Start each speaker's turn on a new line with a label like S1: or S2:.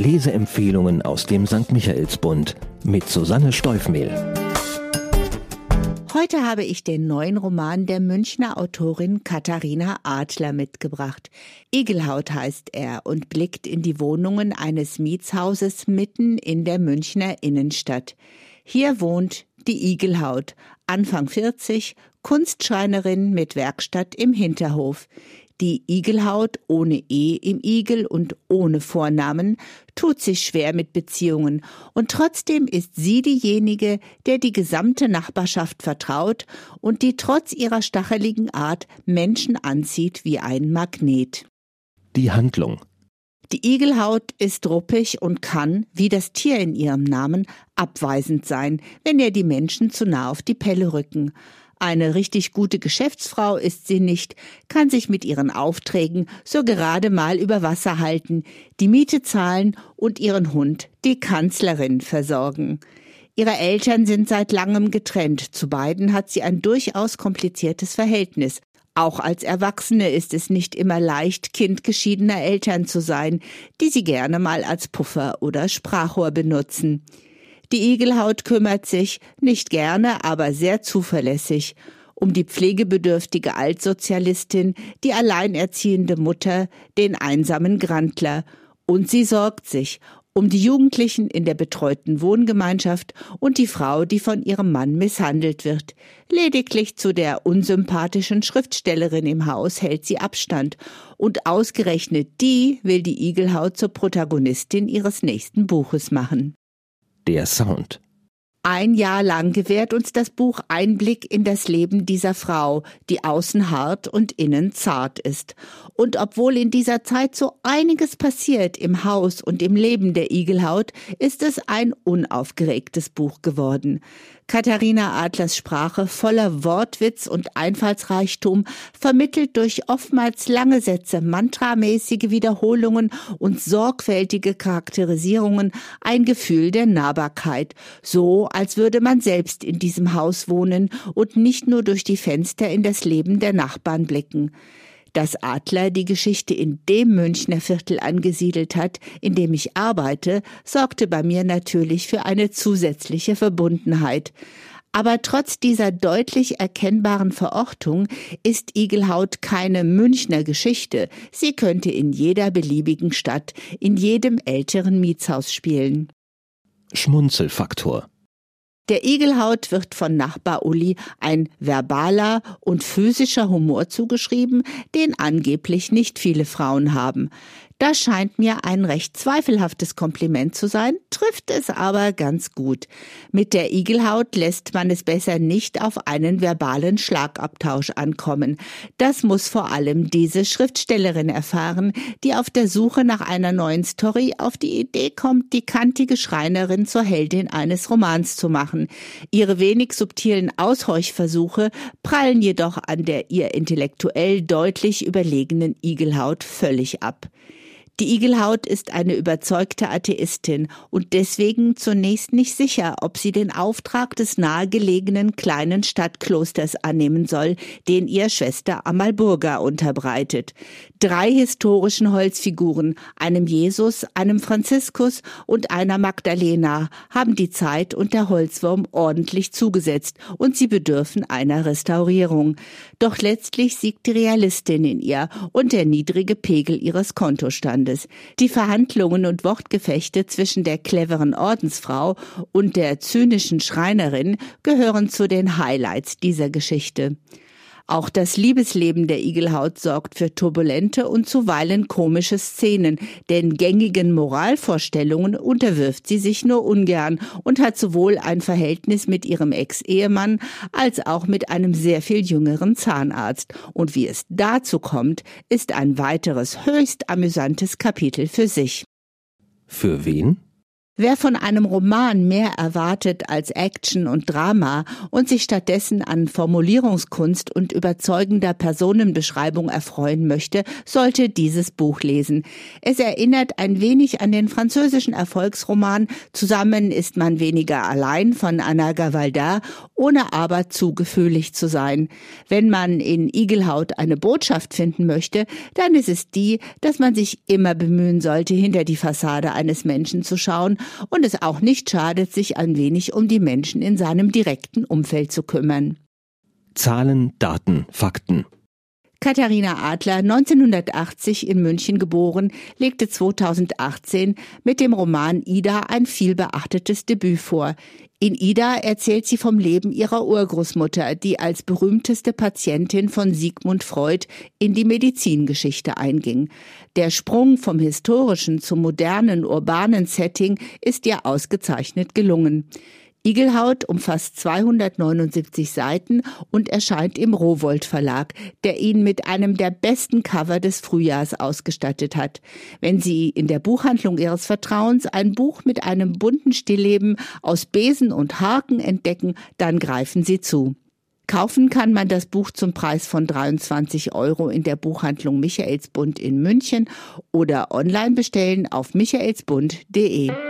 S1: Leseempfehlungen aus dem St. Michaelsbund mit Susanne Steufmehl.
S2: Heute habe ich den neuen Roman der Münchner Autorin Katharina Adler mitgebracht. Igelhaut heißt er und blickt in die Wohnungen eines Mietshauses mitten in der Münchner Innenstadt. Hier wohnt die Igelhaut, Anfang 40, Kunstschreinerin mit Werkstatt im Hinterhof. Die Igelhaut ohne E im Igel und ohne Vornamen tut sich schwer mit Beziehungen, und trotzdem ist sie diejenige, der die gesamte Nachbarschaft vertraut und die trotz ihrer stacheligen Art Menschen anzieht wie ein Magnet.
S1: Die Handlung
S2: die Igelhaut ist ruppig und kann, wie das Tier in ihrem Namen, abweisend sein, wenn ihr die Menschen zu nah auf die Pelle rücken. Eine richtig gute Geschäftsfrau ist sie nicht, kann sich mit ihren Aufträgen so gerade mal über Wasser halten, die Miete zahlen und ihren Hund, die Kanzlerin, versorgen. Ihre Eltern sind seit langem getrennt. Zu beiden hat sie ein durchaus kompliziertes Verhältnis. Auch als Erwachsene ist es nicht immer leicht, Kind geschiedener Eltern zu sein, die sie gerne mal als Puffer oder Sprachrohr benutzen. Die Igelhaut kümmert sich, nicht gerne, aber sehr zuverlässig, um die pflegebedürftige Altsozialistin, die alleinerziehende Mutter, den einsamen Grandler. Und sie sorgt sich um die Jugendlichen in der betreuten Wohngemeinschaft und die Frau, die von ihrem Mann misshandelt wird. Lediglich zu der unsympathischen Schriftstellerin im Haus hält sie Abstand, und ausgerechnet die will die Igelhaut zur Protagonistin ihres nächsten Buches machen
S1: der Sound.
S2: Ein Jahr lang gewährt uns das Buch Einblick in das Leben dieser Frau, die außen hart und innen zart ist. Und obwohl in dieser Zeit so einiges passiert im Haus und im Leben der Igelhaut, ist es ein unaufgeregtes Buch geworden. Katharina Adlers Sprache voller Wortwitz und Einfallsreichtum vermittelt durch oftmals lange Sätze, mantramäßige Wiederholungen und sorgfältige Charakterisierungen ein Gefühl der Nahbarkeit, so als würde man selbst in diesem Haus wohnen und nicht nur durch die Fenster in das Leben der Nachbarn blicken. Dass Adler die Geschichte in dem Münchner Viertel angesiedelt hat, in dem ich arbeite, sorgte bei mir natürlich für eine zusätzliche Verbundenheit. Aber trotz dieser deutlich erkennbaren Verortung ist Igelhaut keine Münchner Geschichte. Sie könnte in jeder beliebigen Stadt, in jedem älteren Mietshaus spielen.
S1: Schmunzelfaktor
S2: der Igelhaut wird von Nachbar Uli ein verbaler und physischer Humor zugeschrieben, den angeblich nicht viele Frauen haben. Das scheint mir ein recht zweifelhaftes Kompliment zu sein, trifft es aber ganz gut. Mit der Igelhaut lässt man es besser nicht auf einen verbalen Schlagabtausch ankommen. Das muss vor allem diese Schriftstellerin erfahren, die auf der Suche nach einer neuen Story auf die Idee kommt, die kantige Schreinerin zur Heldin eines Romans zu machen. Ihre wenig subtilen Aushorchversuche prallen jedoch an der ihr intellektuell deutlich überlegenen Igelhaut völlig ab. Die Igelhaut ist eine überzeugte Atheistin und deswegen zunächst nicht sicher, ob sie den Auftrag des nahegelegenen kleinen Stadtklosters annehmen soll, den ihr Schwester Amalburga unterbreitet. Drei historischen Holzfiguren, einem Jesus, einem Franziskus und einer Magdalena, haben die Zeit und der Holzwurm ordentlich zugesetzt und sie bedürfen einer Restaurierung. Doch letztlich siegt die Realistin in ihr und der niedrige Pegel ihres Kontostandes. Landes. Die Verhandlungen und Wortgefechte zwischen der cleveren Ordensfrau und der zynischen Schreinerin gehören zu den Highlights dieser Geschichte. Auch das Liebesleben der Igelhaut sorgt für turbulente und zuweilen komische Szenen, denn gängigen Moralvorstellungen unterwirft sie sich nur ungern und hat sowohl ein Verhältnis mit ihrem Ex-Ehemann als auch mit einem sehr viel jüngeren Zahnarzt. Und wie es dazu kommt, ist ein weiteres höchst amüsantes Kapitel für sich.
S1: Für wen?
S2: Wer von einem Roman mehr erwartet als Action und Drama und sich stattdessen an Formulierungskunst und überzeugender Personenbeschreibung erfreuen möchte, sollte dieses Buch lesen. Es erinnert ein wenig an den französischen Erfolgsroman Zusammen ist man weniger allein von Anna Gavaldar, ohne aber zu gefühlig zu sein. Wenn man in Igelhaut eine Botschaft finden möchte, dann ist es die, dass man sich immer bemühen sollte, hinter die Fassade eines Menschen zu schauen und es auch nicht schadet, sich ein wenig um die Menschen in seinem direkten Umfeld zu kümmern.
S1: Zahlen, Daten, Fakten.
S2: Katharina Adler, 1980 in München geboren, legte 2018 mit dem Roman Ida ein vielbeachtetes Debüt vor. In Ida erzählt sie vom Leben ihrer Urgroßmutter, die als berühmteste Patientin von Sigmund Freud in die Medizingeschichte einging. Der Sprung vom historischen zum modernen urbanen Setting ist ihr ausgezeichnet gelungen. Igelhaut umfasst 279 Seiten und erscheint im Rowold Verlag, der ihn mit einem der besten Cover des Frühjahrs ausgestattet hat. Wenn Sie in der Buchhandlung Ihres Vertrauens ein Buch mit einem bunten Stillleben aus Besen und Haken entdecken, dann greifen Sie zu. Kaufen kann man das Buch zum Preis von 23 Euro in der Buchhandlung Michaelsbund in München oder online bestellen auf michaelsbund.de.